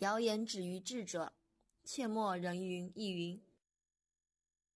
谣言止于智者切莫人云亦云。